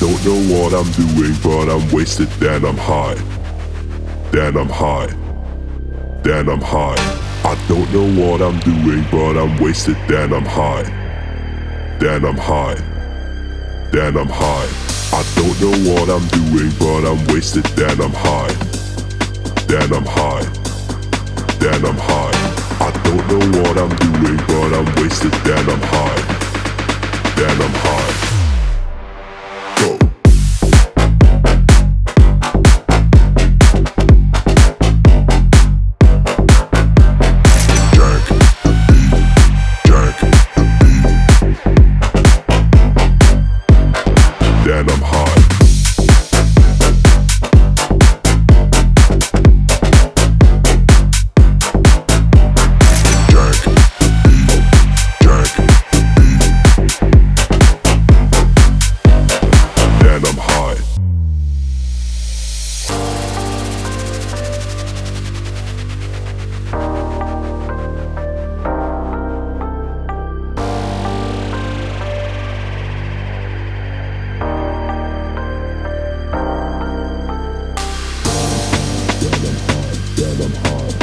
know what I'm doing, but I'm wasted, then I'm high. Then I'm high. Then I'm high. I don't know what I'm doing, but I'm wasted, then I'm high. Then I'm high. Then I'm high. I don't know what I'm doing, but I'm wasted, then I'm high. Then I'm high. Then I'm high. I don't know what I'm doing, but I'm wasted, then I'm high. Then I'm high.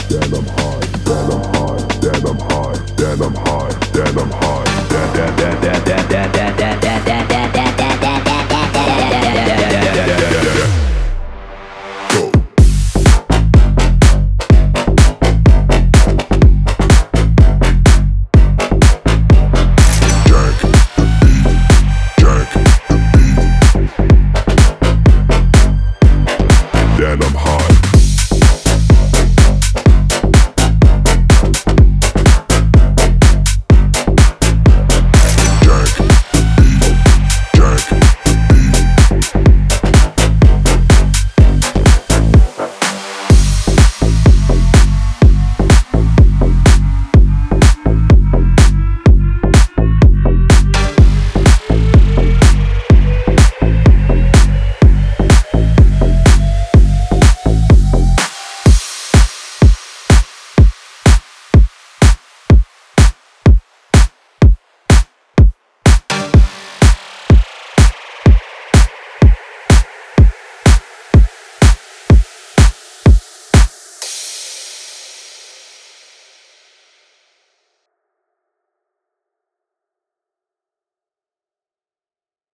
Then I'm high, Then I'm high, Then I'm high, that that high, then that that that then, that that that